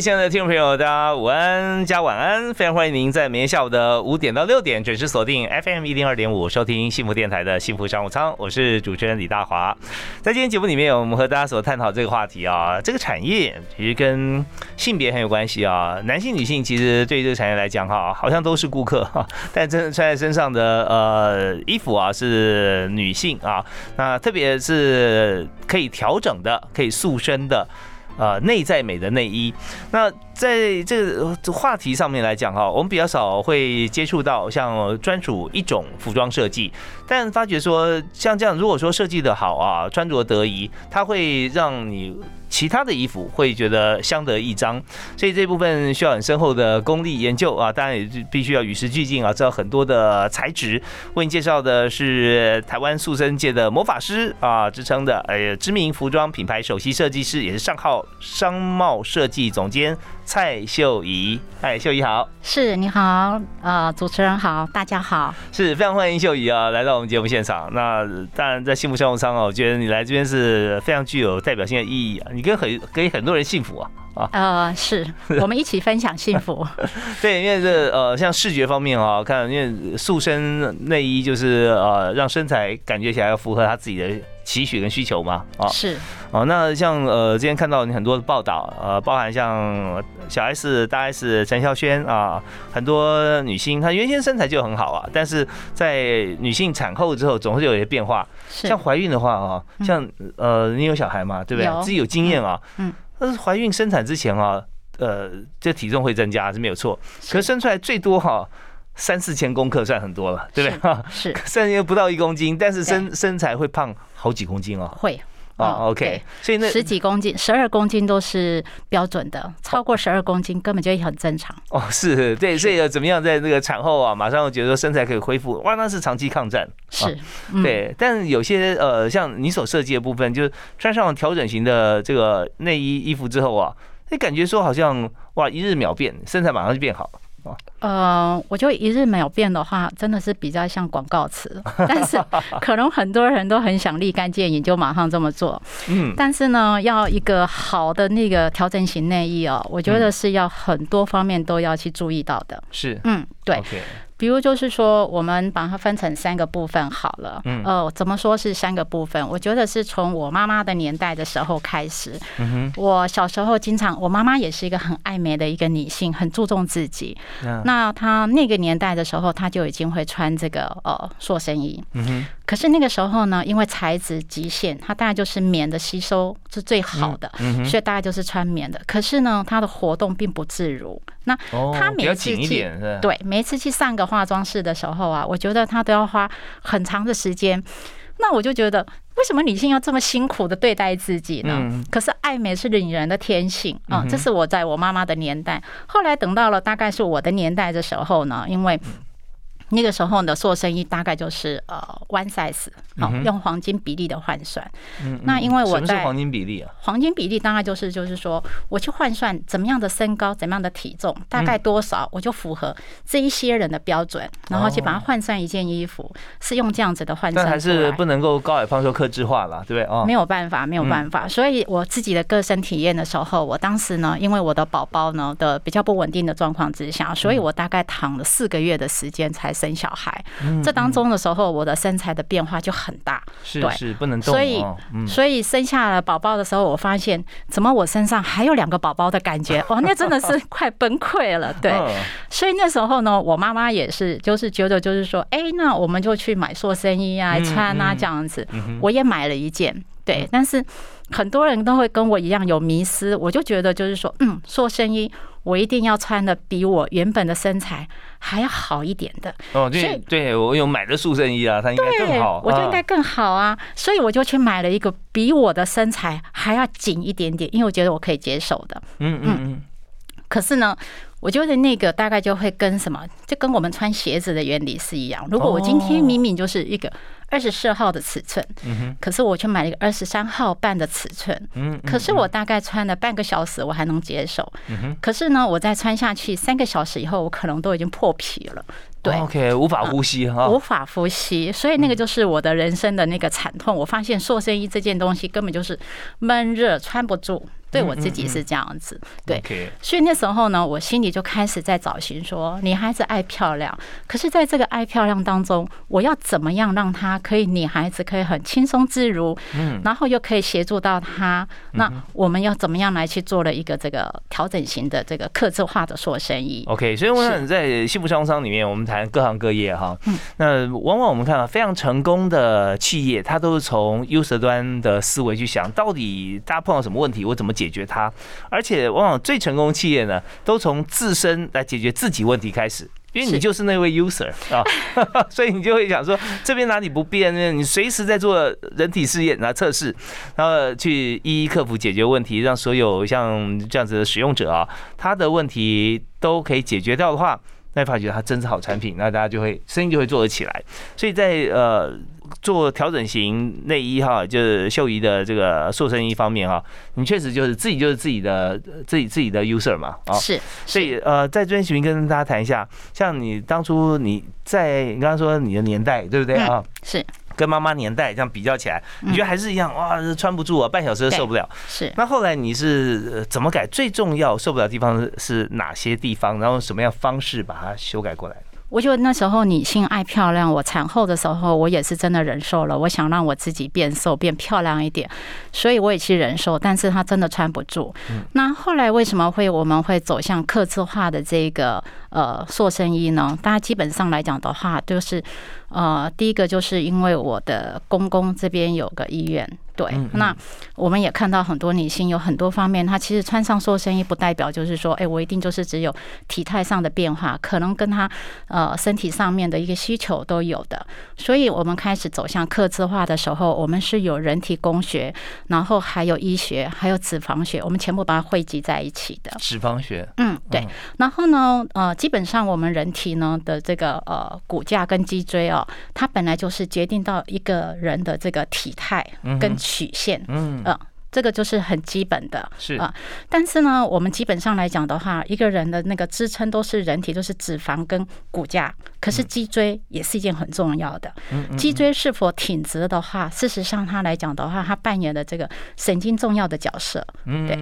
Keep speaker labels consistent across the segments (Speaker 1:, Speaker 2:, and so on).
Speaker 1: 亲爱的听众朋友，大家午安加晚安！非常欢迎您在明天下午的五点到六点准时锁定 FM 一零二点五，收听幸福电台的幸福商务舱。我是主持人李大华。在今天节目里面，我们和大家所探讨这个话题啊，这个产业其实跟性别很有关系啊。男性、女性其实对于这个产业来讲哈，好像都是顾客哈，但真正穿在身上的呃衣服啊是女性啊。那特别是可以调整的、可以塑身的。呃，内在美的内衣，那在这个话题上面来讲哈，我们比较少会接触到像专属一种服装设计，但发觉说像这样，如果说设计的好啊，穿着得宜，它会让你。其他的衣服会觉得相得益彰，所以这部分需要很深厚的功力研究啊，当然也是必须要与时俱进啊，知道很多的材质。为你介绍的是台湾塑身界的魔法师啊之称的，呃，知名服装品牌首席设计师，也是上号商贸设计总监。蔡秀仪，嗨，秀仪好，
Speaker 2: 是你好，呃，主持人好，大家好，
Speaker 1: 是非常欢迎秀仪啊，来到我们节目现场。那当然在幸福商务舱啊，我觉得你来这边是非常具有代表性的意义啊，你跟很给很多人幸福啊。啊，
Speaker 2: 呃，是 我们一起分享幸福。
Speaker 1: 对，因为这呃，像视觉方面啊，看，因为塑身内衣就是呃，让身材感觉起来要符合他自己的期许跟需求嘛。
Speaker 2: 啊，是。
Speaker 1: 哦，那像呃，今天看到你很多的报道，呃，包含像小 S、大 S、陈孝萱啊，很多女星，她原先身材就很好啊，但是在女性产后之后，总是有一些变化。像怀孕的话啊，像呃，你有小孩嘛，对不对？自己有经验啊。嗯。但是怀孕生产之前啊，呃，这体重会增加是没有错。可是生出来最多哈三四千公克算很多了，对不对？
Speaker 2: 是，
Speaker 1: 甚至不到一公斤，但是身身材会胖好几公斤哦。
Speaker 2: 会
Speaker 1: 哦，OK。
Speaker 2: 所以那十几公斤、十二公斤都是标准的，超过十二公斤根本就很正常。
Speaker 1: 哦，是对，所以怎么样在那个产后啊，马上觉得身材可以恢复，哇，那是长期抗战。
Speaker 2: 是，
Speaker 1: 对，但有些呃，像你所设计的部分，就是穿上调整型的这个内衣衣服之后啊，你感觉说好像哇，一日秒变，身材马上就变好了啊。
Speaker 2: 呃，我觉得一日没有变的话，真的是比较像广告词，但是可能很多人都很想立竿见影，就马上这么做。嗯，但是呢，要一个好的那个调整型内衣哦，我觉得是要很多方面都要去注意到的。
Speaker 1: 是，
Speaker 2: 嗯，对。比如就是说，我们把它分成三个部分好了。嗯。呃，怎么说是三个部分？我觉得是从我妈妈的年代的时候开始。嗯哼。我小时候经常，我妈妈也是一个很爱美的一个女性，很注重自己。那她那个年代的时候，她就已经会穿这个呃塑身衣。嗯哼。可是那个时候呢，因为材质极限，它大概就是棉的吸收是最好的，所以大概就是穿棉的。可是呢，它的活动并不自如。那他每次去对每一次去上个化妆室的时候啊，我觉得他都要花很长的时间。那我就觉得，为什么女性要这么辛苦的对待自己呢？可是爱美是女人的天性啊，这是我在我妈妈的年代。后来等到了大概是我的年代的时候呢，因为。那个时候的做生意大概就是呃 one size，好用黄金比例的换算。嗯，那因为我在
Speaker 1: 黄金比例啊，
Speaker 2: 黄金比例大概就是就是说，我去换算怎么样的身高，怎么样的体重，大概多少，我就符合这一些人的标准，然后去把它换算一件衣服，是用这样子的换算。
Speaker 1: 但还是不能够高矮胖瘦克制化了，对不对？哦，
Speaker 2: 没有办法，没有办法。所以我自己的个身体验的时候，我当时呢，因为我的宝宝呢的比较不稳定的状况之下，所以我大概躺了四个月的时间才。生小孩，这当中的时候，我的身材的变化就很大，
Speaker 1: 是是不能动。
Speaker 2: 所以，所以生下了宝宝的时候，我发现怎么我身上还有两个宝宝的感觉，哇，那真的是快崩溃了。对，所以那时候呢，我妈妈也是，就是觉得就是说，哎，那我们就去买塑身衣啊，穿啊这样子。我也买了一件，对，但是很多人都会跟我一样有迷失，我就觉得就是说，嗯，塑身衣。我一定要穿的比我原本的身材还要好一点的。
Speaker 1: 哦，对，对我有买的塑身衣啊，它应该更好，
Speaker 2: 我就应该更好啊，所以我就去买了一个比我的身材还要紧一点点，因为我觉得我可以接受的。嗯嗯嗯。可是呢？我觉得那个大概就会跟什么，就跟我们穿鞋子的原理是一样。如果我今天明明就是一个二十四号的尺寸，可是我去买了一个二十三号半的尺寸，可是我大概穿了半个小时我还能接受，可是呢，我再穿下去三个小时以后，我可能都已经破皮了。对
Speaker 1: ，OK，无法呼吸哈，
Speaker 2: 无法呼吸，所以那个就是我的人生的那个惨痛。我发现塑身衣这件东西根本就是闷热，穿不住。对我自己是这样子，对，所以那时候呢，我心里就开始在找寻说，女孩子爱漂亮，可是在这个爱漂亮当中，我要怎么样让她可以女孩子可以很轻松自如，嗯，然后又可以协助到她，那我们要怎么样来去做了一个这个调整型的这个客制化的塑身衣
Speaker 1: ？OK，所以我想在幸福商商里面，我们谈各行各业哈，嗯。那往往我们看到非常成功的企业，它都是从 user 端的思维去想，到底大家碰到什么问题，我怎么。解决它，而且往往最成功企业呢，都从自身来解决自己问题开始，因为你就是那位 user 啊，所以你就会想说这边哪里不变呢？你随时在做人体试验啊测试，然后去一一克服解决问题，让所有像这样子的使用者啊，他的问题都可以解决掉的话，那发觉它真是好产品，那大家就会生意就会做得起来。所以在呃。做调整型内衣哈，就是秀仪的这个塑身衣方面哈，你确实就是自己就是自己的自己自己的 user 嘛
Speaker 2: 啊，是，
Speaker 1: 所以呃，在这边请跟大家谈一下，像你当初你在你刚刚说你的年代对不对啊？
Speaker 2: 是，
Speaker 1: 跟妈妈年代这样比较起来，你觉得还是一样哇，穿不住啊，半小时都受不了。
Speaker 2: 是，
Speaker 1: 那后来你是怎么改？最重要受不了地方是哪些地方？然后什么样方式把它修改过来？
Speaker 2: 我觉得那时候女性爱漂亮，我产后的时候我也是真的忍受了。我想让我自己变瘦变漂亮一点，所以我也去忍受。但是她真的穿不住。那后来为什么会我们会走向刻字化的这个呃塑身衣呢？大家基本上来讲的话，就是呃第一个就是因为我的公公这边有个医院。对，那我们也看到很多女性有很多方面，她其实穿上塑身衣不代表就是说，哎，我一定就是只有体态上的变化，可能跟她呃身体上面的一个需求都有的。所以我们开始走向刻字化的时候，我们是有人体工学，然后还有医学，还有脂肪学，我们全部把它汇集在一起的。
Speaker 1: 脂肪学，
Speaker 2: 嗯，对。然后呢，呃，基本上我们人体呢的这个呃骨架跟脊椎哦，它本来就是决定到一个人的这个体态跟。曲线，嗯呃，这个就是很基本的，
Speaker 1: 是啊。
Speaker 2: 但是呢，我们基本上来讲的话，一个人的那个支撑都是人体，就是脂肪跟骨架。可是脊椎也是一件很重要的，嗯脊椎是否挺直的话，事实上它来讲的话，它扮演的这个神经重要的角色。嗯对，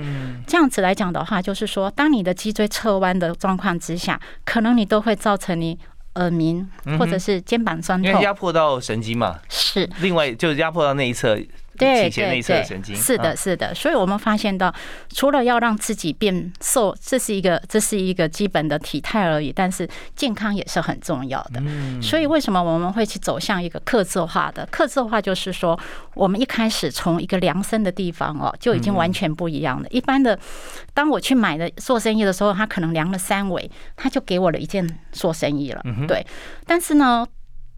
Speaker 2: 这样子来讲的话，就是说，当你的脊椎侧弯的状况之下，可能你都会造成你。耳鸣，或者是肩膀酸痛，
Speaker 1: 因为压迫到神经嘛。
Speaker 2: 是，
Speaker 1: 另外就是压迫到那一侧。对对对，
Speaker 2: 是的，是的，所以我们发现到，除了要让自己变瘦，这是一个这是一个基本的体态而已，但是健康也是很重要的。所以为什么我们会去走向一个克制化的？克制化就是说，我们一开始从一个量身的地方哦，就已经完全不一样了。一般的，当我去买的做生意的时候，他可能量了三围，他就给我了一件做生意了。对，但是呢。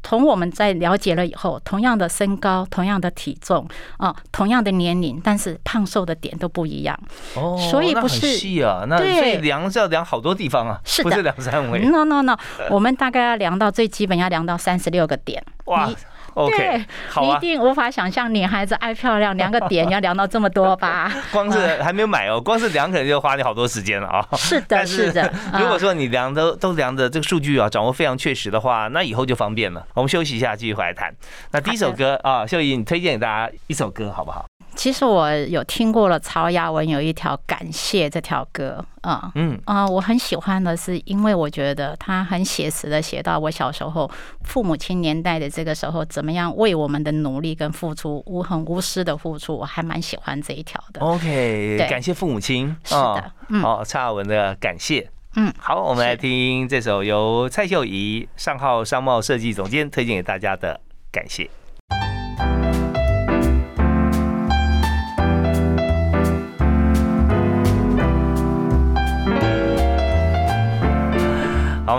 Speaker 2: 从我们在了解了以后，同样的身高，同样的体重啊，同样的年龄，但是胖瘦的点都不一样。
Speaker 1: 哦，所以不是细啊，那所以量是要量好多地方啊，
Speaker 2: 是
Speaker 1: 不是两三围
Speaker 2: ？No No No，我们大概要量到最基本要量到三十六个点。哇。
Speaker 1: OK，好
Speaker 2: 啊，一定无法想象女孩子爱漂亮，量个点要量到这么多吧？
Speaker 1: 光是还没有买哦，光是量可能就花你好多时间了啊。
Speaker 2: 是的，是的。
Speaker 1: 如果说你量都都量的这个数据啊，掌握非常确实的话，那以后就方便了。我们休息一下，继续回来谈。那第一首歌啊，秀仪，你推荐给大家一首歌好不好？
Speaker 2: 其实我有听过了，曹雅文有一条《感谢》这条歌啊，嗯啊，我很喜欢的是，因为我觉得他很写实的写到我小时候父母亲年代的这个时候，怎么样为我们的努力跟付出无痕无私的付出，我还蛮喜欢这一条的。
Speaker 1: OK，感谢父母亲，
Speaker 2: 是的，
Speaker 1: 嗯，哦，蔡雅文的《感谢》，嗯，好，我们来听这首由蔡秀仪上号商贸设计总监推荐给大家的《感谢》。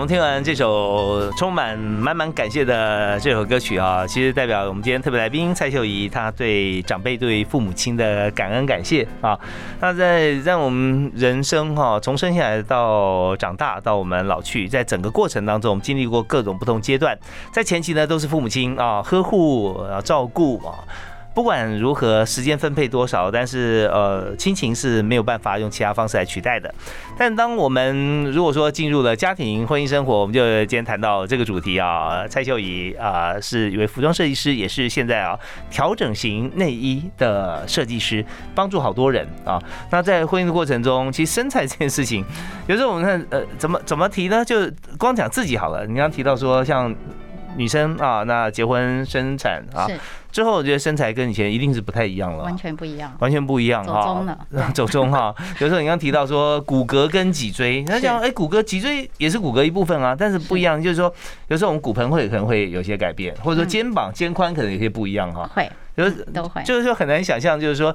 Speaker 1: 们听完这首充满满满感谢的这首歌曲啊，其实代表我们今天特别来宾蔡秀仪，她对长辈、对父母亲的感恩感谢啊。那在让我们人生哈，从生下来到长大到我们老去，在整个过程当中，我们经历过各种不同阶段，在前期呢都是父母亲啊呵护啊照顾啊。不管如何，时间分配多少，但是呃，亲情是没有办法用其他方式来取代的。但当我们如果说进入了家庭婚姻生活，我们就今天谈到这个主题啊。蔡秀仪啊，是一位服装设计师，也是现在啊调整型内衣的设计师，帮助好多人啊。那在婚姻的过程中，其实身材这件事情，有时候我们看呃怎么怎么提呢？就光讲自己好了。你刚提到说像女生啊，那结婚生产啊。之后我觉得身材跟以前一定是不太一样了，
Speaker 2: 完全不一样，
Speaker 1: 完全不一样
Speaker 2: 哈。走中了，
Speaker 1: 走中哈。有时候你刚提到说骨骼跟脊椎，他讲哎骨骼脊椎也是骨骼一部分啊，但是不一样，就是说有时候我们骨盆会可能会有些改变，或者说肩膀肩宽可能有些不一样哈。
Speaker 2: 会，
Speaker 1: 有
Speaker 2: 都会，
Speaker 1: 就是说很难想象，就是说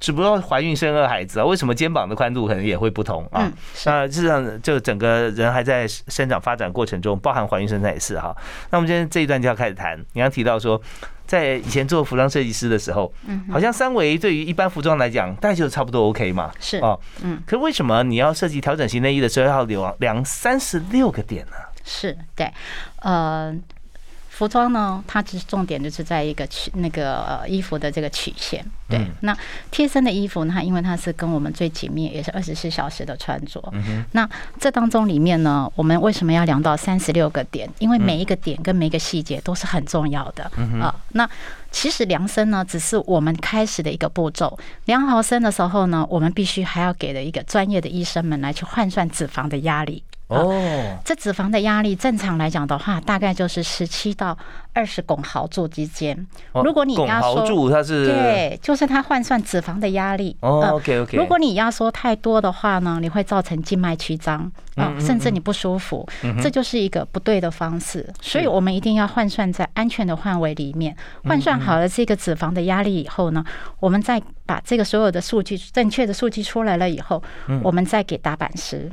Speaker 1: 只不过怀孕生二孩子啊，为什么肩膀的宽度可能也会不同啊？那事实上就整个人还在生长发展过程中，包含怀孕生产也是哈。那我们今天这一段就要开始谈，你刚提到说。在以前做服装设计师的时候，嗯，好像三维对于一般服装来讲，大概就差不多 OK 嘛。
Speaker 2: 是哦，
Speaker 1: 嗯。可为什么你要设计调整型内衣的时候要量量三十六个点呢？
Speaker 2: 是对，呃。服装呢，它其实重点就是在一个曲那个衣服的这个曲线。对，那贴身的衣服呢，因为它是跟我们最紧密，也是二十四小时的穿着。那这当中里面呢，我们为什么要量到三十六个点？因为每一个点跟每一个细节都是很重要的啊。那其实量身呢，只是我们开始的一个步骤。量好身的时候呢，我们必须还要给的一个专业的医生们来去换算脂肪的压力。哦，这脂肪的压力正常来讲的话，大概就是十七到二十汞毫柱之间。如果你压
Speaker 1: 缩，它是
Speaker 2: 对，就是它换算脂肪的压力。
Speaker 1: 哦，OK OK。
Speaker 2: 如果你压缩太多的话呢，你会造成静脉曲张啊，甚至你不舒服。这就是一个不对的方式。所以我们一定要换算在安全的范围里面。换算好了这个脂肪的压力以后呢，我们再把这个所有的数据正确的数据出来了以后，我们再给打板师。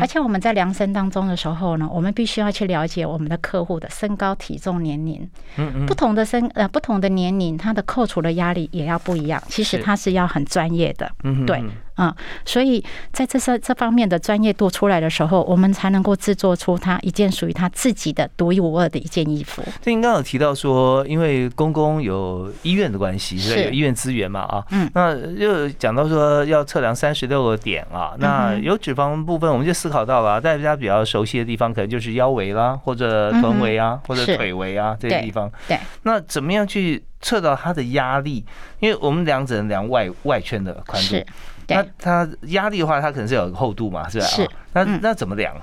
Speaker 2: 而且我们在量身当中的时候呢，我们必须要去了解我们的客户的身高、体重、年龄。嗯嗯，不同的身呃不同的年龄，它的扣除的压力也要不一样。其实它是要很专业的。嗯，对。嗯，所以在这些这方面的专业度出来的时候，我们才能够制作出他一件属于他自己的独一无二的一件衣服。
Speaker 1: 这您刚刚有提到说，因为公公有医院的关系，是有医院资源嘛啊？嗯，那又讲到说要测量三十六个点啊，那有脂肪部分，我们就思考到了，大家比较熟悉的地方，可能就是腰围啦，或者臀围啊，或者腿围啊这些地方。
Speaker 2: 对，
Speaker 1: 那怎么样去测到它的压力？因为我们量只能量外外圈的宽度。那它压力的话，它可能是有厚度嘛，是吧？
Speaker 2: 是。
Speaker 1: 那那怎么量？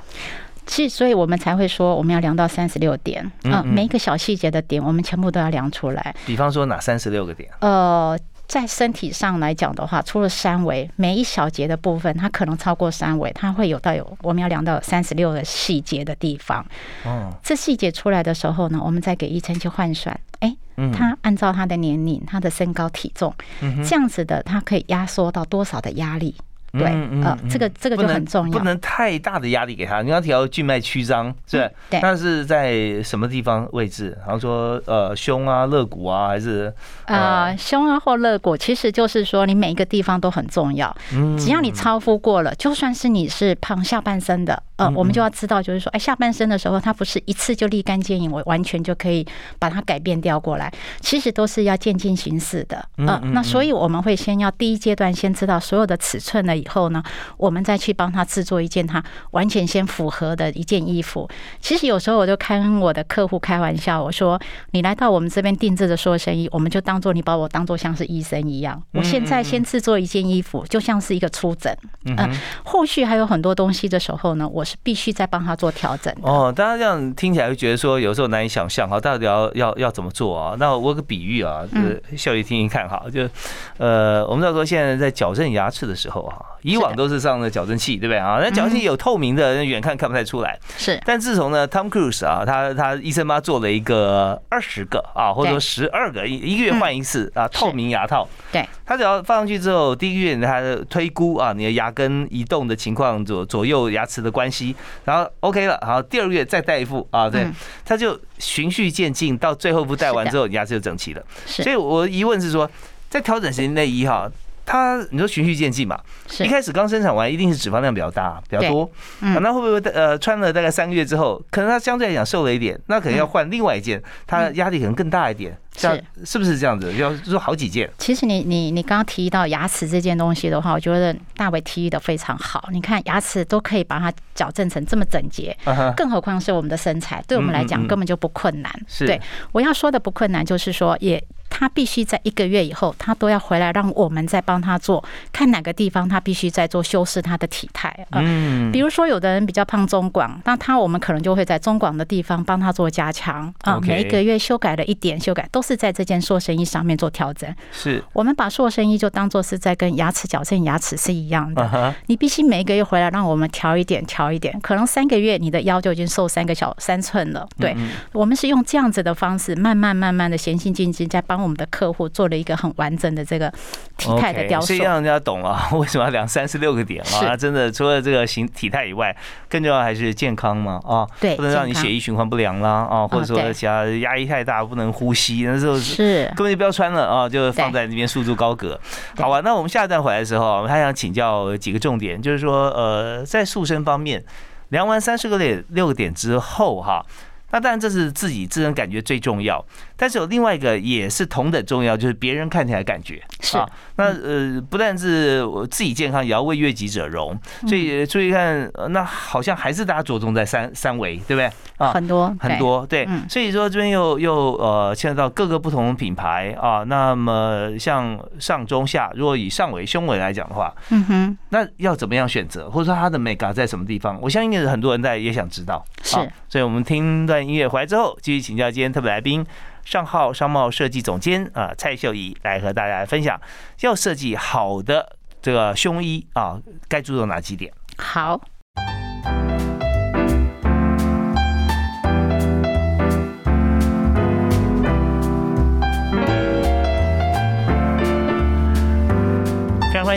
Speaker 2: 其实，所以我们才会说，我们要量到三十六点。嗯，每一个小细节的点，我们全部都要量出来。
Speaker 1: 比方说，哪三十六个点？
Speaker 2: 呃。在身体上来讲的话，除了三维，每一小节的部分，它可能超过三维，它会有到有我们要量到三十六个细节的地方。哦，这细节出来的时候呢，我们再给医生去换算，哎，他按照他的年龄、他的身高、体重，嗯这样子的，他可以压缩到多少的压力？对，呃，这个这个就很重
Speaker 1: 要，不能太大的压力给他。你要提到静脉曲张，是对，那是在什么地方位置？然后说，呃，胸啊、肋骨啊，还是
Speaker 2: 呃，胸啊或肋骨，其实就是说你每一个地方都很重要。嗯，只要你超负过了，就算是你是胖下半身的，呃，我们就要知道，就是说，哎，下半身的时候，它不是一次就立竿见影，我完全就可以把它改变掉过来。其实都是要渐进行式的。嗯，那所以我们会先要第一阶段先知道所有的尺寸了。以后呢，我们再去帮他制作一件他完全先符合的一件衣服。其实有时候我就开我的客户开玩笑，我说：“你来到我们这边定制的所有生意，我们就当做你把我当做像是医生一样。我现在先制作一件衣服，就像是一个出诊。嗯，后续还有很多东西的时候呢，我是必须再帮他做调整。
Speaker 1: 哦，大家这样听起来会觉得说有时候难以想象哈，到底要要要怎么做啊？那我有个比喻啊，就是效益听听看哈，就呃，我们知道说现在在矫正牙齿的时候哈。以往都是上的矫正器，对不对啊？那矫正器有透明的，远看看不太出来。
Speaker 2: 是，
Speaker 1: 但自从呢，Tom Cruise 啊，他他医生妈做了一个二十个啊，或者说十二个，一一个月换一次啊，透明牙套。
Speaker 2: 对，
Speaker 1: 他只要放上去之后，第一个月他的推估啊，你的牙根移动的情况左左右牙齿的关系。然后 OK 了，好，第二个月再戴一副啊，对，他就循序渐进，到最后一副戴完之后，牙齿就整齐了。所以我疑问是说，在调整型内衣哈。它你说循序渐进嘛，一开始刚生产完一定是脂肪量比较大比较多，嗯那会不会呃穿了大概三个月之后，可能它相对来讲瘦了一点，那可能要换另外一件，它压力可能更大一点，是是不是这样子？要做好几件。
Speaker 2: 其实你你你刚刚提到牙齿这件东西的话，我觉得大伟提议的非常好。你看牙齿都可以把它矫正成这么整洁，更何况是我们的身材，对我们来讲根本就不困难。对，我要说的不困难就是说也。他必须在一个月以后，他都要回来，让我们再帮他做，看哪个地方他必须再做修饰他的体态。嗯，比如说有的人比较胖中广，那他我们可能就会在中广的地方帮他做加强啊，每一个月修改了一点，修改都是在这件塑身衣上面做调整。
Speaker 1: 是，
Speaker 2: 我们把塑身衣就当做是在跟牙齿矫正牙齿是一样的。你必须每一个月回来，让我们调一点，调一点，可能三个月你的腰就已经瘦三个小三寸了。对，我们是用这样子的方式，慢慢慢慢的循序渐进，在帮。我们的客户做了一个很完整的这个体态的雕塑，
Speaker 1: 所以让人家懂了 为什么要量三十六个点啊！真的，除了这个形体态以外，更重要还是健康嘛啊！
Speaker 2: 对，
Speaker 1: 不能让你血液循环不良啦啊，或者说其他压力太大不能呼吸，那时候
Speaker 2: 是
Speaker 1: 根本就不要穿了啊，就放在那边束之高阁。好吧，那我们下一站回来的时候，我们还想请教几个重点，就是说呃，在塑身方面，量完三十个点六个点之后哈。那当然，这是自己自身感觉最重要，但是有另外一个也是同等重要，就是别人看起来感觉
Speaker 2: 是。
Speaker 1: 那呃，不但是我自己健康，也要为悦己者容。所以注意看，那好像还是大家着重在三三维，对不对？
Speaker 2: 啊，很多
Speaker 1: 很多，对。所以说这边又又呃牵涉到各个不同的品牌啊。那么像上中下，如果以上围胸围来讲的话，嗯哼，那要怎么样选择，或者说它的美感在什么地方？我相信很多人在也想知道。
Speaker 2: 是，
Speaker 1: 所以我们听段音乐回来之后，继续请教今天特别来宾。上号商贸设计总监啊，蔡秀仪来和大家分享，要设计好的这个胸衣啊，该注重哪几点？
Speaker 2: 好。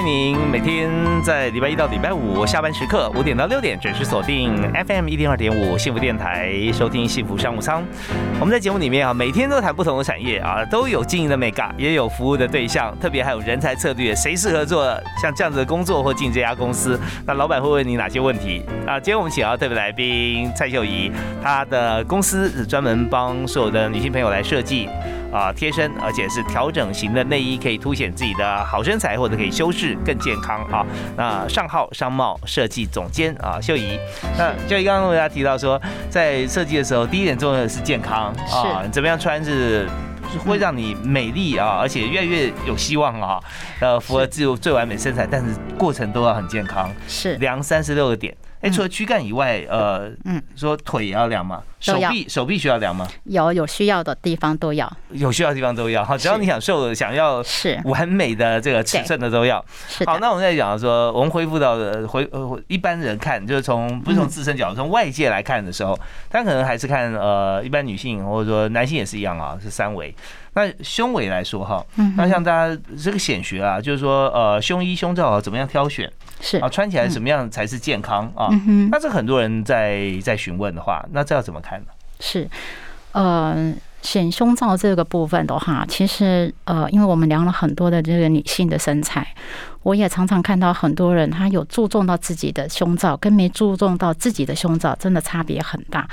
Speaker 1: 您每天在礼拜一到礼拜五下班时刻五点到六点准时锁定 FM 一零二点五幸福电台，收听幸福商务舱。我们在节目里面啊，每天都谈不同的产业啊，都有经营的 mega，，也有服务的对象，特别还有人才策略，谁适合做像这样子的工作或进这家公司？那老板会问你哪些问题啊？今天我们请到特别来宾蔡秀仪，她的公司是专门帮所有的女性朋友来设计。啊，贴身而且是调整型的内衣，可以凸显自己的好身材，或者可以修饰更健康啊。那上号商贸设计总监啊，秀仪。那秀仪刚刚为大家提到说，在设计的时候，第一点重要的是健康啊，怎么样穿是会让你美丽啊，而且越来越有希望啊，呃，符合自由最完美身材，但是过程都要很健康。
Speaker 2: 是
Speaker 1: 量三十六个点。哎，除了躯干以外，呃，嗯，说腿也要量吗？手臂手臂需要量吗？
Speaker 2: 有有需要的地方都要，
Speaker 1: 有需要的地方都要。好，只要你想瘦，想要
Speaker 2: 是
Speaker 1: 完美的这个尺寸的都要。好，那我们在讲说，我们恢复到的回呃一般人看，就是从不是从自身角度，从外界来看的时候，他可能还是看呃一般女性或者说男性也是一样啊，是三围。那胸围来说哈，那像大家这个显学啊，就是说呃胸衣胸罩怎么样挑选？
Speaker 2: 是
Speaker 1: 啊，穿起来什么样才是健康啊？那这很多人在在询问的话，那这要怎么看呢？
Speaker 2: 是，呃，显胸罩这个部分的话，其实呃，因为我们量了很多的这个女性的身材。我也常常看到很多人，他有注重到自己的胸罩，跟没注重到自己的胸罩，真的差别很大。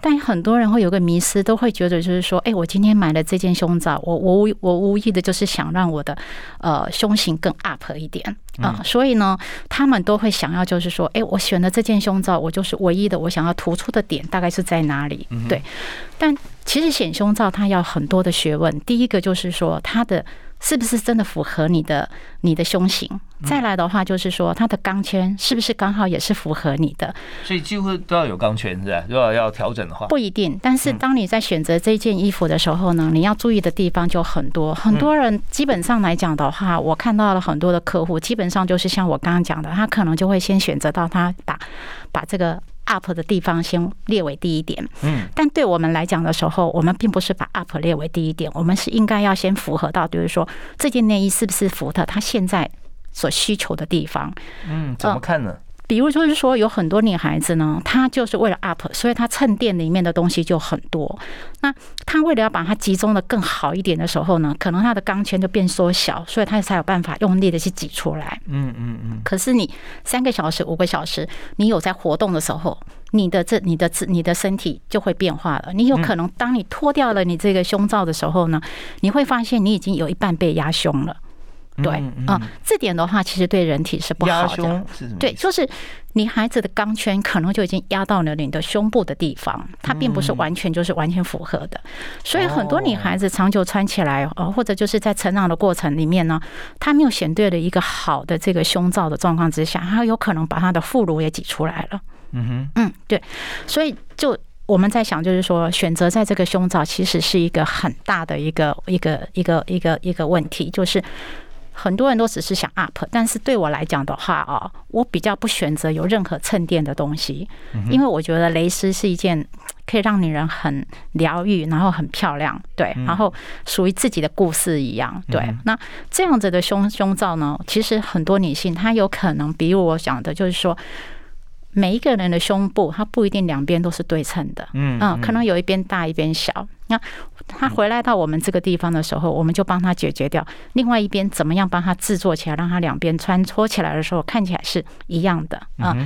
Speaker 2: 但很多人会有个迷失，都会觉得就是说，哎，我今天买了这件胸罩，我我我无意的就是想让我的呃胸型更 up 一点啊。所以呢，他们都会想要就是说，哎，我选的这件胸罩，我就是唯一的，我想要突出的点大概是在哪里？对。但其实显胸罩它要很多的学问，第一个就是说它的。是不是真的符合你的你的胸型？再来的话，就是说它的钢圈是不是刚好也是符合你的？
Speaker 1: 所以几乎都要有钢圈，是吧？如果要调整的话，
Speaker 2: 不一定。但是当你在选择这件衣服的时候呢，你要注意的地方就很多。很多人基本上来讲的话，我看到了很多的客户，基本上就是像我刚刚讲的，他可能就会先选择到他把把这个。Up 的地方先列为第一点，嗯，但对我们来讲的时候，我们并不是把 up 列为第一点，我们是应该要先符合到，就是说这件内衣是不是符合他现在所需求的地方，
Speaker 1: 嗯，怎么看呢？
Speaker 2: 比如就是说，有很多女孩子呢，她就是为了 up，所以她衬垫里面的东西就很多。那她为了要把它集中的更好一点的时候呢，可能她的钢圈就变缩小，所以她才有办法用力的去挤出来。嗯嗯嗯。可是你三个小时、五个小时，你有在活动的时候，你的这、你的、你的身体就会变化了。你有可能当你脱掉了你这个胸罩的时候呢，你会发现你已经有一半被压胸了。对啊，这点的话，其实对人体是不好的。对，就是你孩子的钢圈可能就已经压到了你的胸部的地方，它并不是完全就是完全符合的。所以很多女孩子长久穿起来，呃，或者就是在成长的过程里面呢，她没有选对了一个好的这个胸罩的状况之下，她有可能把她的副乳也挤出来了。嗯哼，嗯，对。所以就我们在想，就是说选择在这个胸罩，其实是一个很大的一个一个一个一个一个问题，就是。很多人都只是想 up，但是对我来讲的话啊，我比较不选择有任何衬垫的东西，因为我觉得蕾丝是一件 可以让女人很疗愈，然后很漂亮，对，然后属于自己的故事一样，对。那这样子的胸胸罩呢，其实很多女性她有可能，比如我讲的，就是说。每一个人的胸部，它不一定两边都是对称的，嗯，嗯，可能有一边大一边小。那他回来到我们这个地方的时候，我们就帮他解决掉另外一边，怎么样帮他制作起来，让他两边穿脱起来的时候看起来是一样的啊。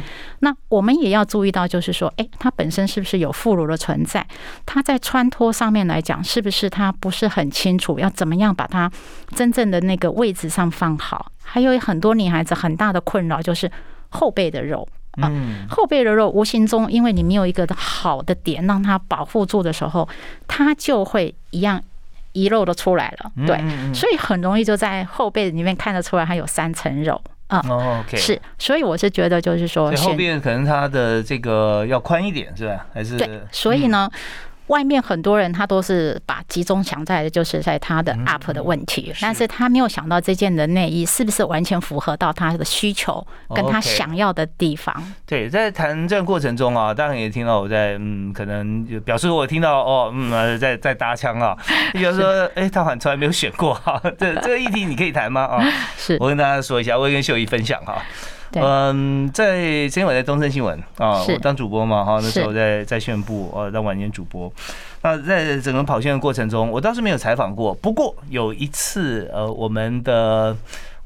Speaker 2: 那我们也要注意到，就是说，哎，它本身是不是有副乳的存在？它在穿脱上面来讲，是不是它不是很清楚？要怎么样把它真正的那个位置上放好？还有很多女孩子很大的困扰就是后背的肉。啊，后背的肉无形中，因为你没有一个好的点让它保护住的时候，它就会一样遗漏的出来了。对，所以很容易就在后背里面看得出来，它有三层肉啊。
Speaker 1: OK，
Speaker 2: 是，所以我是觉得就是说，
Speaker 1: 后边可能它的这个要宽一点，是吧？还是
Speaker 2: 对，所以呢。外面很多人他都是把集中想在的就是在他的 up 的问题，但是他没有想到这件的内衣是不是完全符合到他的需求跟他想要的地方。
Speaker 1: 对，在谈这个过程中啊，当然也听到我在嗯，可能表示我听到哦，嗯，在在搭腔啊。比如说，哎，他好像从来没有选过哈，这这个议题你可以谈吗？啊，
Speaker 2: 是
Speaker 1: 我跟大家说一下，我会跟秀仪分享哈。嗯，在之前我在东森新闻啊，我当主播嘛哈，那时候在在宣布呃当晚间主播。那在整个跑线的过程中，我倒是没有采访过。不过有一次呃，我们的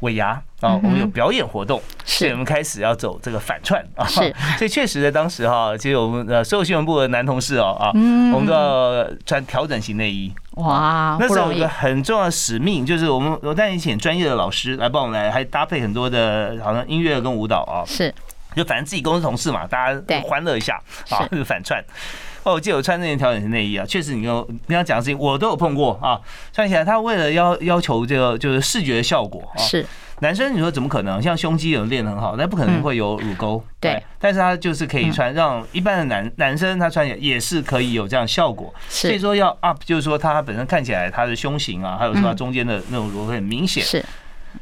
Speaker 1: 尾牙啊，我们有表演活动，所以我们开始要走这个反串啊。
Speaker 2: 是，
Speaker 1: 所以确实在当时哈，其实我们呃所有新闻部的男同事哦啊，我们都要穿调整型内衣。
Speaker 2: 哇，
Speaker 1: 那时候有一个很重要的使命，就是我们我带你请专业的老师来帮我们来，还搭配很多的，好像音乐跟舞蹈啊，
Speaker 2: 是，
Speaker 1: 就反正自己公司同事嘛，大家欢乐一下啊，就反串。哦，我记得我穿那件调整型内衣啊，确实你跟你要讲的事情我都有碰过啊，穿起来他为了要要求这个就是视觉效果啊，
Speaker 2: 是。
Speaker 1: 男生你说怎么可能？像胸肌有练很好，那不可能会有乳沟。
Speaker 2: 对，
Speaker 1: 但是他就是可以穿，让一般的男男生他穿起来也是可以有这样效果。所以说要 up，就是说他本身看起来他的胸型啊，还有说他中间的那种乳沟很明显。
Speaker 2: 是。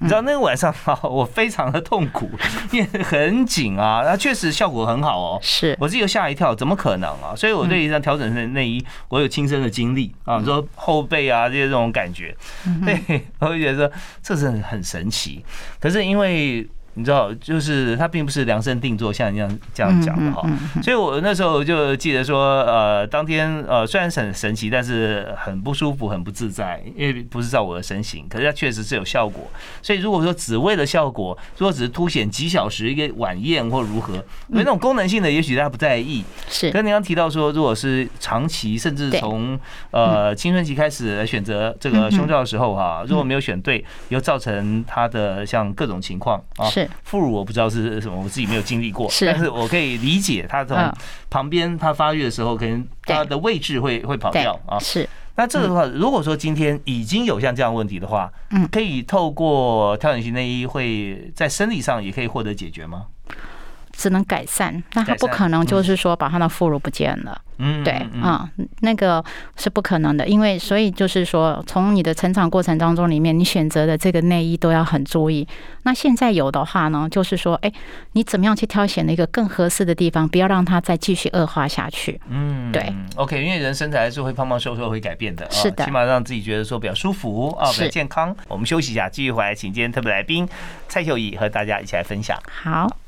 Speaker 1: 你知道那个晚上啊，我非常的痛苦，因为很紧啊，那确实效果很好哦。
Speaker 2: 是
Speaker 1: 我自己又吓一跳，怎么可能啊？所以我对一张调整的内衣，我有亲身的经历啊，你说后背啊这些这种感觉，对，我会觉得这是很神奇。可是因为。你知道，就是它并不是量身定做，像你这样这样讲的哈。所以我那时候就记得说，呃，当天呃虽然很神奇，但是很不舒服，很不自在，因为不是照我的身形。可是它确实是有效果。所以如果说只为了效果，如果只是凸显几小时一个晚宴或如何，因为那种功能性的，也许大家不在意。
Speaker 2: 是。
Speaker 1: 跟你刚提到说，如果是长期，甚至从呃青春期开始来选择这个胸罩的时候哈，如果没有选对，又造成它的像各种情况啊。
Speaker 2: 是。
Speaker 1: 副乳我不知道是什么，我自己没有经历过，但是我可以理解它从旁边它发育的时候，可能它的位置会会跑掉啊。
Speaker 2: 是，
Speaker 1: 那这个的话，如果说今天已经有像这样问题的话，嗯，可以透过调整型内衣会在生理上也可以获得解决吗？
Speaker 2: 只能改善，那他不可能就是说把他的副乳不见了。嗯，对啊，那个是不可能的，因为所以就是说，从你的成长过程当中里面，你选择的这个内衣都要很注意。那现在有的话呢，就是说，哎，你怎么样去挑选一个更合适的地方，不要让它再继续恶化下去。嗯，对。
Speaker 1: OK，因为人身材是会胖胖瘦瘦会改变的，
Speaker 2: 是的，
Speaker 1: 起码让自己觉得说比较舒服啊，比较健康。我们休息一下，继续回来，请今天特别来宾蔡秀仪和大家一起来分享。
Speaker 2: 好。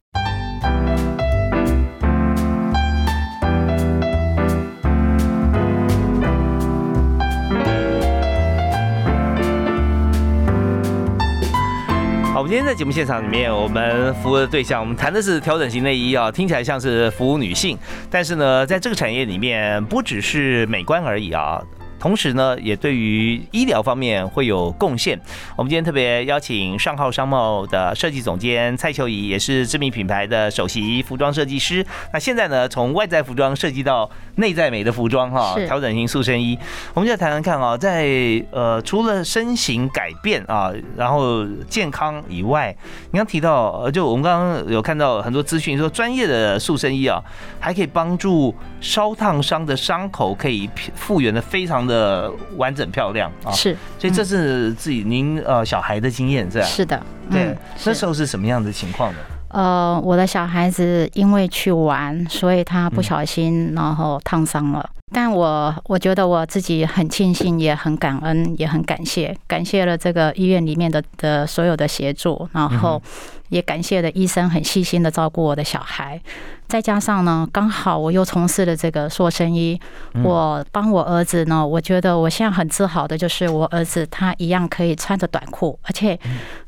Speaker 1: 我们今天在节目现场里面，我们服务的对象，我们谈的是调整型内衣啊，听起来像是服务女性，但是呢，在这个产业里面，不只是美观而已啊。同时呢，也对于医疗方面会有贡献。我们今天特别邀请上浩商贸的设计总监蔡秋怡，也是知名品牌的首席服装设计师。那现在呢，从外在服装设计到内在美的服装，哈，调整型塑身衣。我们就谈谈看啊，在呃除了身形改变啊，然后健康以外，你刚提到，就我们刚刚有看到很多资讯说，专业的塑身衣啊，还可以帮助烧烫伤的伤口可以复原的非常。的完整漂亮
Speaker 2: 啊，是，
Speaker 1: 所以这是自己您呃小孩的经验是吧？
Speaker 2: 是的，
Speaker 1: 对，那时候是什么样的情况呢？
Speaker 2: 呃，我的小孩子因为去玩，所以他不小心然后烫伤了。但我我觉得我自己很庆幸，也很感恩，也很感谢，感谢了这个医院里面的的所有的协助，然后也感谢了医生很细心的照顾我的小孩。再加上呢，刚好我又从事了这个塑身衣，我帮我儿子呢，我觉得我现在很自豪的就是我儿子他一样可以穿着短裤，而且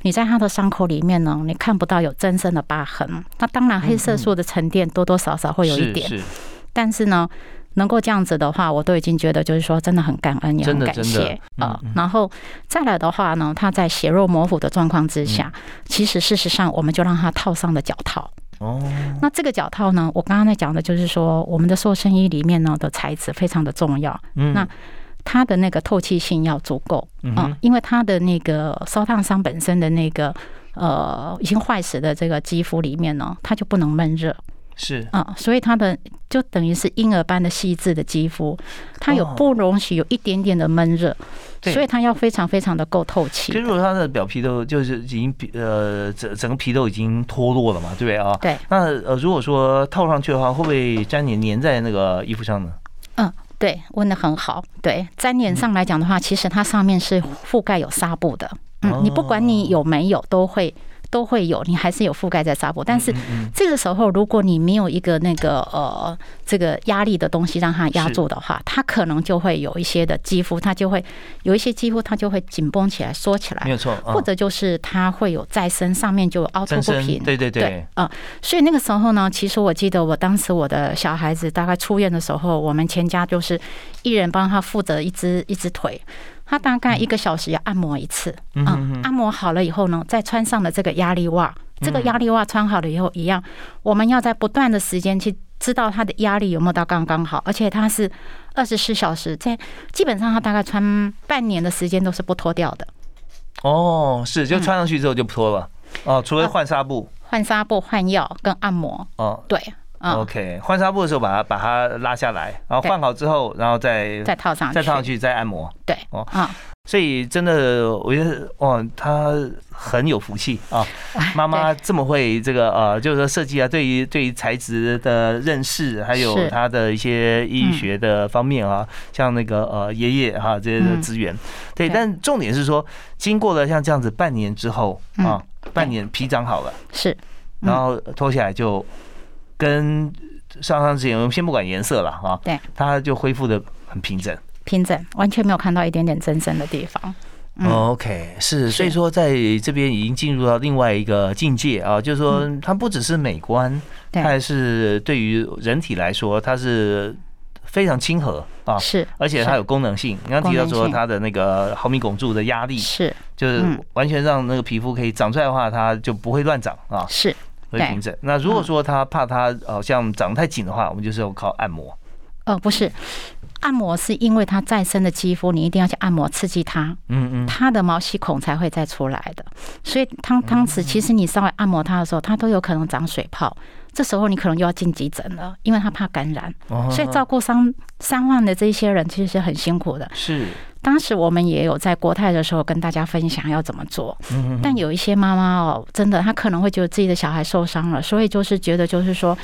Speaker 2: 你在他的伤口里面呢，你看不到有真正的疤痕。那当然黑色素的沉淀多多少少会有一点，但是呢。能够这样子的话，我都已经觉得就是说真的很感恩，也很感谢啊。然后再来的话呢，他在血肉模糊的状况之下，其实事实上我们就让他套上了脚套。哦，那这个脚套呢，我刚刚在讲的就是说，我们的塑身衣里面呢的材质非常的重要。嗯，那它的那个透气性要足够啊，因为它的那个烧烫伤本身的那个呃已经坏死的这个肌肤里面呢，它就不能闷热。
Speaker 1: 是
Speaker 2: 啊，所以它的就等于是婴儿般的细致的肌肤，它有不容许有一点点的闷热，所以它要非常非常的够透气。
Speaker 1: 其实如果它的表皮都就是已经呃整整个皮都已经脱落了嘛，对不对啊？
Speaker 2: 对。
Speaker 1: 那呃如果说套上去的话，会不会粘黏粘在那个衣服上呢？
Speaker 2: 嗯，对，问的很好。对，粘黏上来讲的话，其实它上面是覆盖有纱布的。嗯，你不管你有没有，都会。都会有，你还是有覆盖在纱布，但是这个时候，如果你没有一个那个呃这个压力的东西让它压住的话，它可能就会有一些的肌肤，它就会有一些肌肤，它就会紧绷起来、缩起来，
Speaker 1: 没有错，
Speaker 2: 或者就是它会有再生，上面就凹凸不平，
Speaker 1: 对对对，
Speaker 2: 啊，所以那个时候呢，其实我记得我当时我的小孩子大概出院的时候，我们全家就是一人帮他负责一只一只腿。他大概一个小时要按摩一次，嗯，按摩好了以后呢，再穿上了这个压力袜。这个压力袜穿好了以后，一样，我们要在不断的时间去知道他的压力有没有到刚刚好，而且它是二十四小时，在基本上他大概穿半年的时间都是不脱掉的。
Speaker 1: 哦，是，就穿上去之后就不脱了。哦，除非换纱布，
Speaker 2: 换纱布、换药跟按摩。哦，对。
Speaker 1: OK，换纱布的时候把它把它拉下来，然后换好之后，然后再
Speaker 2: 再套上去，
Speaker 1: 再套上去再按摩。
Speaker 2: 对，哦。啊，
Speaker 1: 所以真的我觉得哇，他很有福气啊，妈妈这么会这个呃，就是说设计啊，对于对于材质的认识，还有他的一些医学的方面啊，像那个呃爷爷哈这些的资源，对，但重点是说，经过了像这样子半年之后啊，半年皮长好了，
Speaker 2: 是，
Speaker 1: 然后脱下来就。跟上上之前，我们先不管颜色了哈，
Speaker 2: 对，
Speaker 1: 它就恢复的很平整，
Speaker 2: 平整，完全没有看到一点点增生的地方。
Speaker 1: OK，是，所以说在这边已经进入到另外一个境界啊，就是说它不只是美观，它还是对于人体来说，它是非常亲和啊，
Speaker 2: 是，
Speaker 1: 而且它有功能性。你刚提到说它的那个毫米汞柱的压力
Speaker 2: 是，
Speaker 1: 就是完全让那个皮肤可以长出来的话，它就不会乱长啊，
Speaker 2: 是。
Speaker 1: 会平整。那如果说他怕他好像长得太紧的话，我们就是要靠按摩。
Speaker 2: 呃，不是，按摩是因为它再生的肌肤，你一定要去按摩刺激它，嗯嗯，它的毛细孔才会再出来的。所以汤汤匙其实你稍微按摩它的时候，它都有可能长水泡。这时候你可能又要进急诊了，因为它怕感染。所以照顾伤伤患的这些人其实是很辛苦的。
Speaker 1: 是。
Speaker 2: 当时我们也有在国泰的时候跟大家分享要怎么做，但有一些妈妈哦，真的她可能会觉得自己的小孩受伤了，所以就是觉得就是说，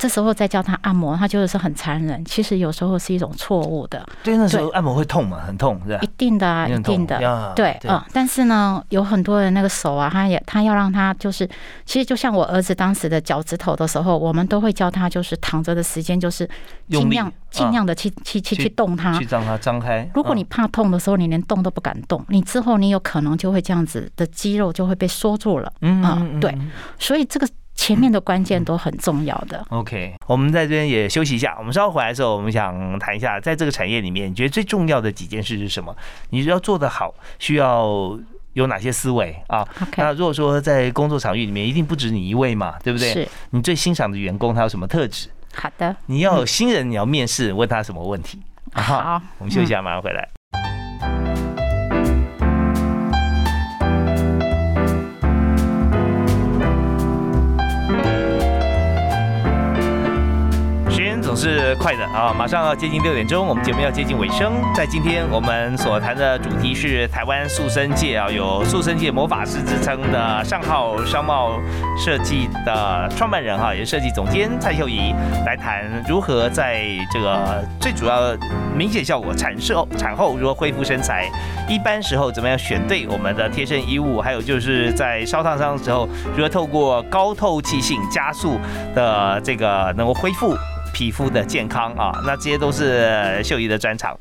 Speaker 2: 这时候再叫他按摩，他就是很残忍。其实有时候是一种错误的。
Speaker 1: 对，那时候按摩会痛嘛，很痛，是吧？
Speaker 2: 一定的啊，一定的。对，嗯。但是呢，有很多人那个手啊，他也他要让他就是，其实就像我儿子当时的脚趾头的时候，我们都会教他就是躺着的时间就是尽量尽量的去去去去动它，
Speaker 1: 去让它张开。
Speaker 2: 如果你怕痛的时候，你连动都不敢动，你之后你有可能就会这样子的肌肉就会被缩住了。嗯，对。所以这个。前面的关键都很重要的。
Speaker 1: OK，我们在这边也休息一下。我们稍后回来的时候，我们想谈一下，在这个产业里面，你觉得最重要的几件事是什么？你要做得好，需要有哪些思维啊？那如果说在工作场域里面，一定不止你一位嘛，对不对？
Speaker 2: 是。
Speaker 1: 你最欣赏的员工他有什么特质？
Speaker 2: 好的。
Speaker 1: 你要有新人，你要面试，问他什么问题？
Speaker 2: 好，
Speaker 1: 我们休息一下，马上回来。总是快的啊！马上要接近六点钟，我们节目要接近尾声。在今天我们所谈的主题是台湾塑身界啊，有塑身界魔法师之称的上号商贸设计的创办人哈，也是设计总监蔡秀仪来谈如何在这个最主要明显效果产后产后如何恢复身材，一般时候怎么样选对我们的贴身衣物，还有就是在烧烫伤的时候如何透过高透气性加速的这个能够恢复。皮肤的健康啊，那这些都是秀仪的专长。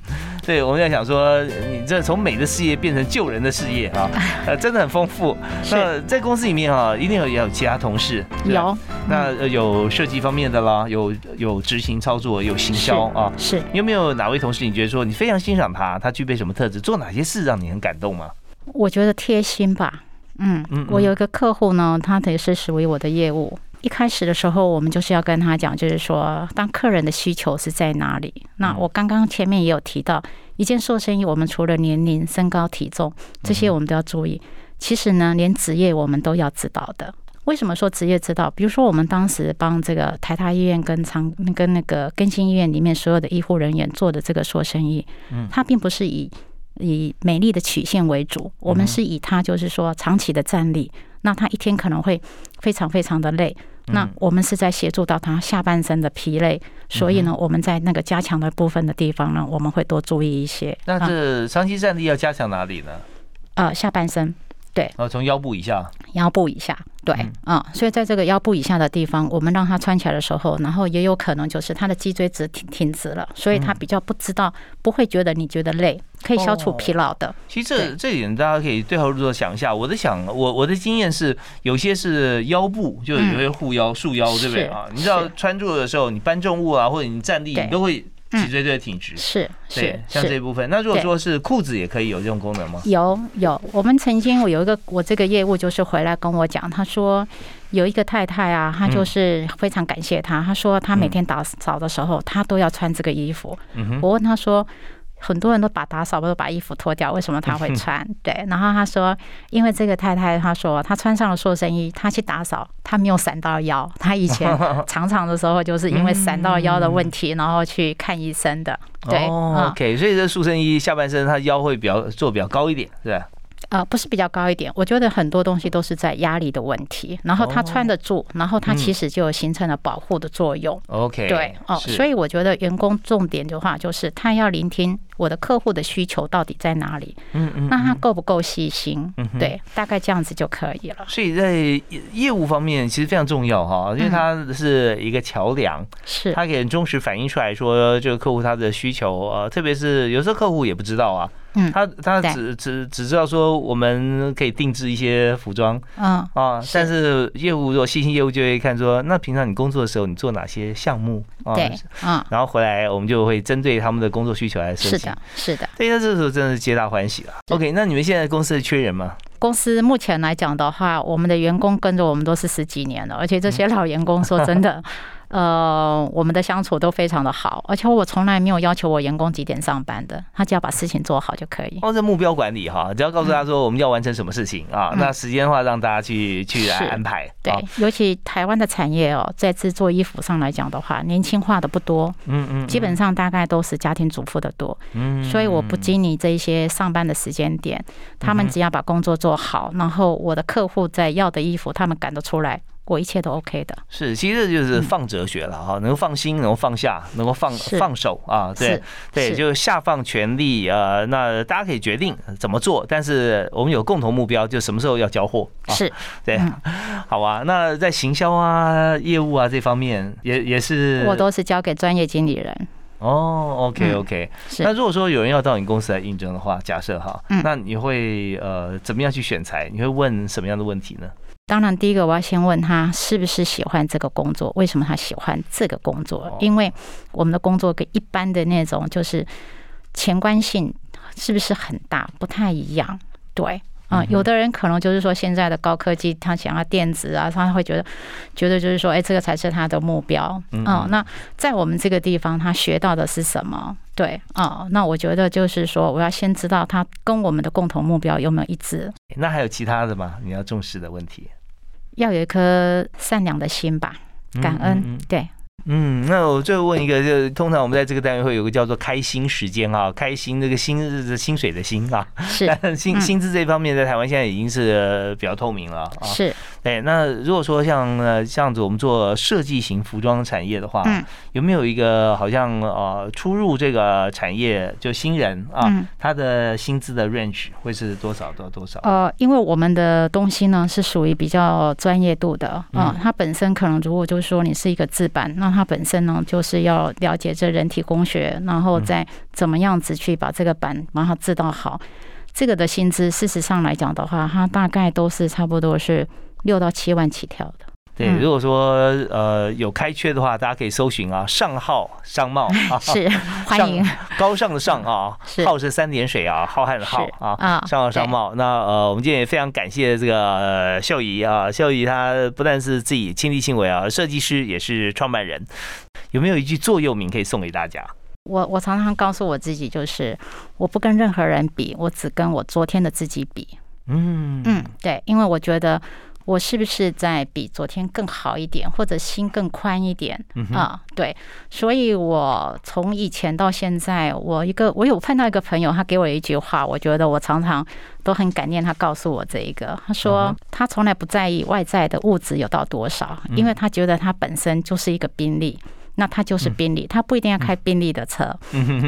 Speaker 1: 对，我们在想说，你这从美的事业变成救人的事业啊，呃，真的很丰富。那在公司里面啊，一定有也有其他同事，
Speaker 2: 有。
Speaker 1: 那有设计方面的啦，有有执行操作，有行销啊。
Speaker 2: 是。
Speaker 1: 有没有哪位同事你觉得说你非常欣赏他，他具备什么特质，做哪些事让你很感动吗？
Speaker 2: 我觉得贴心吧。嗯嗯。我有一个客户呢，他也是属于我的业务。一开始的时候，我们就是要跟他讲，就是说，当客人的需求是在哪里。那我刚刚前面也有提到，一件做生意，我们除了年龄、身高、体重这些，我们都要注意。其实呢，连职业我们都要知道的。为什么说职业知道？比如说，我们当时帮这个台大医院跟长跟那个更新医院里面所有的医护人员做的这个做生意，嗯，他并不是以以美丽的曲线为主，我们是以它就是说长期的站立。那他一天可能会非常非常的累，那我们是在协助到他下半身的疲累，所以呢，我们在那个加强的部分的地方呢，我们会多注意一些。
Speaker 1: 那这长期站立要加强哪里呢？
Speaker 2: 呃，下半身，对，
Speaker 1: 呃，从腰部以下，
Speaker 2: 腰部以下。对，嗯，所以在这个腰部以下的地方，我们让他穿起来的时候，然后也有可能就是他的脊椎直挺挺直了，所以他比较不知道，不会觉得你觉得累，可以消除疲劳的。
Speaker 1: 其实这这点大家可以对号入座想一下。我在想，我我的经验是，有些是腰部，就有些护腰、束腰，对不对啊？你知道穿住的时候，你搬重物啊，或者你站立，你都会。脊椎椎挺直
Speaker 2: 是
Speaker 1: 是像这一部分。那如果说是裤子也可以有这种功能吗？
Speaker 2: 有有，我们曾经我有一个我这个业务就是回来跟我讲，他说有一个太太啊，她就是非常感谢他，他说他每天打扫的时候，他都要穿这个衣服。我问他说。很多人都把打扫，不都把衣服脱掉，为什么他会穿？对，然后他说，因为这个太太，他说他穿上了塑身衣，他去打扫，他没有闪到腰。他以前 常常的时候，就是因为闪到腰的问题，然后去看医生的。对
Speaker 1: ，OK，所以这塑身衣下半身他腰会比较做比较高一点，是吧？
Speaker 2: 呃，不是比较高一点，我觉得很多东西都是在压力的问题，然后他穿得住，然后他其实就形成了保护的作用。
Speaker 1: OK，
Speaker 2: 对，哦，所以我觉得员工重点的话，就是他要聆听我的客户的需求到底在哪里，嗯嗯，那他够不够细心？对，大概这样子就可以了。
Speaker 1: 所以在业务方面其实非常重要哈，因为它是一个桥梁，
Speaker 2: 是
Speaker 1: 它可以忠实反映出来说这个客户他的需求，呃，特别是有时候客户也不知道啊。嗯，他他只只只知道说我们可以定制一些服装，嗯啊，但是业务如果细心业务就会看说，那平常你工作的时候你做哪些项目
Speaker 2: 啊？对，
Speaker 1: 嗯，然后回来我们就会针对他们的工作需求来设计。
Speaker 2: 是的，是的。
Speaker 1: 对，那这时候真的是皆大欢喜了。OK，那你们现在公司缺人吗？
Speaker 2: 公司目前来讲的话，我们的员工跟着我们都是十几年了，而且这些老员工说真的。呃，我们的相处都非常的好，而且我从来没有要求我员工几点上班的，他只要把事情做好就可以。
Speaker 1: 哦，这目标管理哈，只要告诉他说我们要完成什么事情啊，那时间的话让大家去去来安排。
Speaker 2: 对，尤其台湾的产业哦，在制作衣服上来讲的话，年轻化的不多，嗯嗯，基本上大概都是家庭主妇的多，嗯，所以我不经你这一些上班的时间点，他们只要把工作做好，然后我的客户在要的衣服，他们赶得出来。我一切都 OK 的。
Speaker 1: 是，其实就是放哲学了哈，能够放心，能够放下，能够放放手啊，对对，就下放权力啊，那大家可以决定怎么做，但是我们有共同目标，就什么时候要交货。
Speaker 2: 啊是，
Speaker 1: 对，好啊。那在行销啊、业务啊这方面，也也是
Speaker 2: 我都是交给专业经理人。
Speaker 1: 哦，OK OK。那如果说有人要到你公司来应征的话，假设哈，那你会呃怎么样去选材？你会问什么样的问题呢？
Speaker 2: 当然，第一个我要先问他是不是喜欢这个工作，为什么他喜欢这个工作？因为我们的工作跟一般的那种就是前观性是不是很大，不太一样？对。啊，有的人可能就是说现在的高科技，他想要电子啊，他会觉得觉得就是说，哎，这个才是他的目标。嗯，那在我们这个地方，他学到的是什么？对，啊，那我觉得就是说，我要先知道他跟我们的共同目标有没有一致。
Speaker 1: 那还有其他的吗？你要重视的问题？
Speaker 2: 要有一颗善良的心吧，感恩。对。
Speaker 1: 嗯，那我最后问一个，就通常我们在这个单元会有个叫做开心时间啊，开心这个薪是薪水的薪啊，
Speaker 2: 是
Speaker 1: 薪薪资这方面在台湾现在已经是比较透明了啊。
Speaker 2: 是，
Speaker 1: 哎，那如果说像呃这样子，我们做设计型服装产业的话，有没有一个好像呃初入这个产业就新人啊，他的薪资的 range 会是多少到多少？
Speaker 2: 呃，因为我们的东西呢是属于比较专业度的啊，它本身可能如果就是说你是一个制版那。它本身呢，就是要了解这人体工学，然后再怎么样子去把这个版把它制到好。这个的薪资，事实上来讲的话，它大概都是差不多是六到七万起跳的。
Speaker 1: 对，如果说呃有开缺的话，大家可以搜寻啊，上号商贸
Speaker 2: 是 欢迎
Speaker 1: 高尚的上啊，号是三点水啊，浩瀚的浩啊，上号商贸。那呃，我们今天也非常感谢这个秀仪啊，秀仪她不但是自己亲力亲为啊，设计师也是创办人。有没有一句座右铭可以送给大家？
Speaker 2: 我我常常告诉我自己，就是我不跟任何人比，我只跟我昨天的自己比。嗯嗯，对，因为我觉得。我是不是在比昨天更好一点，或者心更宽一点啊？对，所以我从以前到现在，我一个我有碰到一个朋友，他给我一句话，我觉得我常常都很感念他告诉我这一个。他说他从来不在意外在的物质有到多少，因为他觉得他本身就是一个宾利。那他就是宾利，他不一定要开宾利的车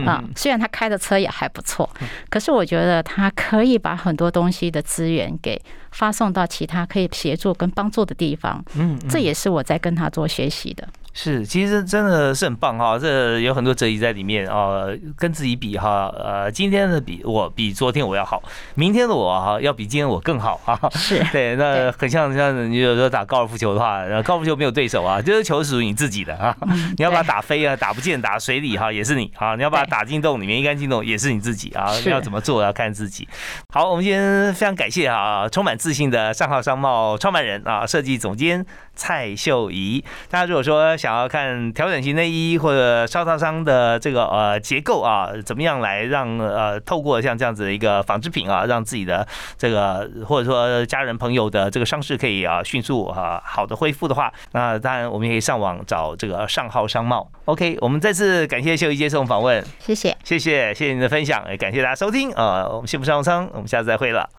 Speaker 2: 啊。虽然他开的车也还不错，可是我觉得他可以把很多东西的资源给发送到其他可以协助跟帮助的地方。嗯，这也是我在跟他做学习的。
Speaker 1: 是，其实真的是很棒哈，这有很多哲理在里面啊。跟自己比哈，呃，今天的比我比昨天我要好，明天的我哈要比今天我更好啊。
Speaker 2: 是
Speaker 1: 对，那很像像你有时候打高尔夫球的话，高尔夫球没有对手啊，就是球属于你自己的啊。你要把它打飞啊，打不见，打水里哈也是你啊。你要把它打进洞里面，一杆进洞也是你自己啊。要怎么做要看自己。好，我们今天非常感谢啊，充满自信的上号商贸创办人啊，设计总监。蔡秀仪，大家如果说想要看调整型内衣或者烧烫伤的这个呃结构啊，怎么样来让呃透过像这样子的一个纺织品啊，让自己的这个或者说家人朋友的这个伤势可以啊迅速啊好的恢复的话，那当然我们也可以上网找这个上号商贸。OK，我们再次感谢秀仪接受访问，
Speaker 2: 谢谢，
Speaker 1: 谢谢，谢谢您的分享，也感谢大家收听啊，我们幸福商务舱，我们下次再会了。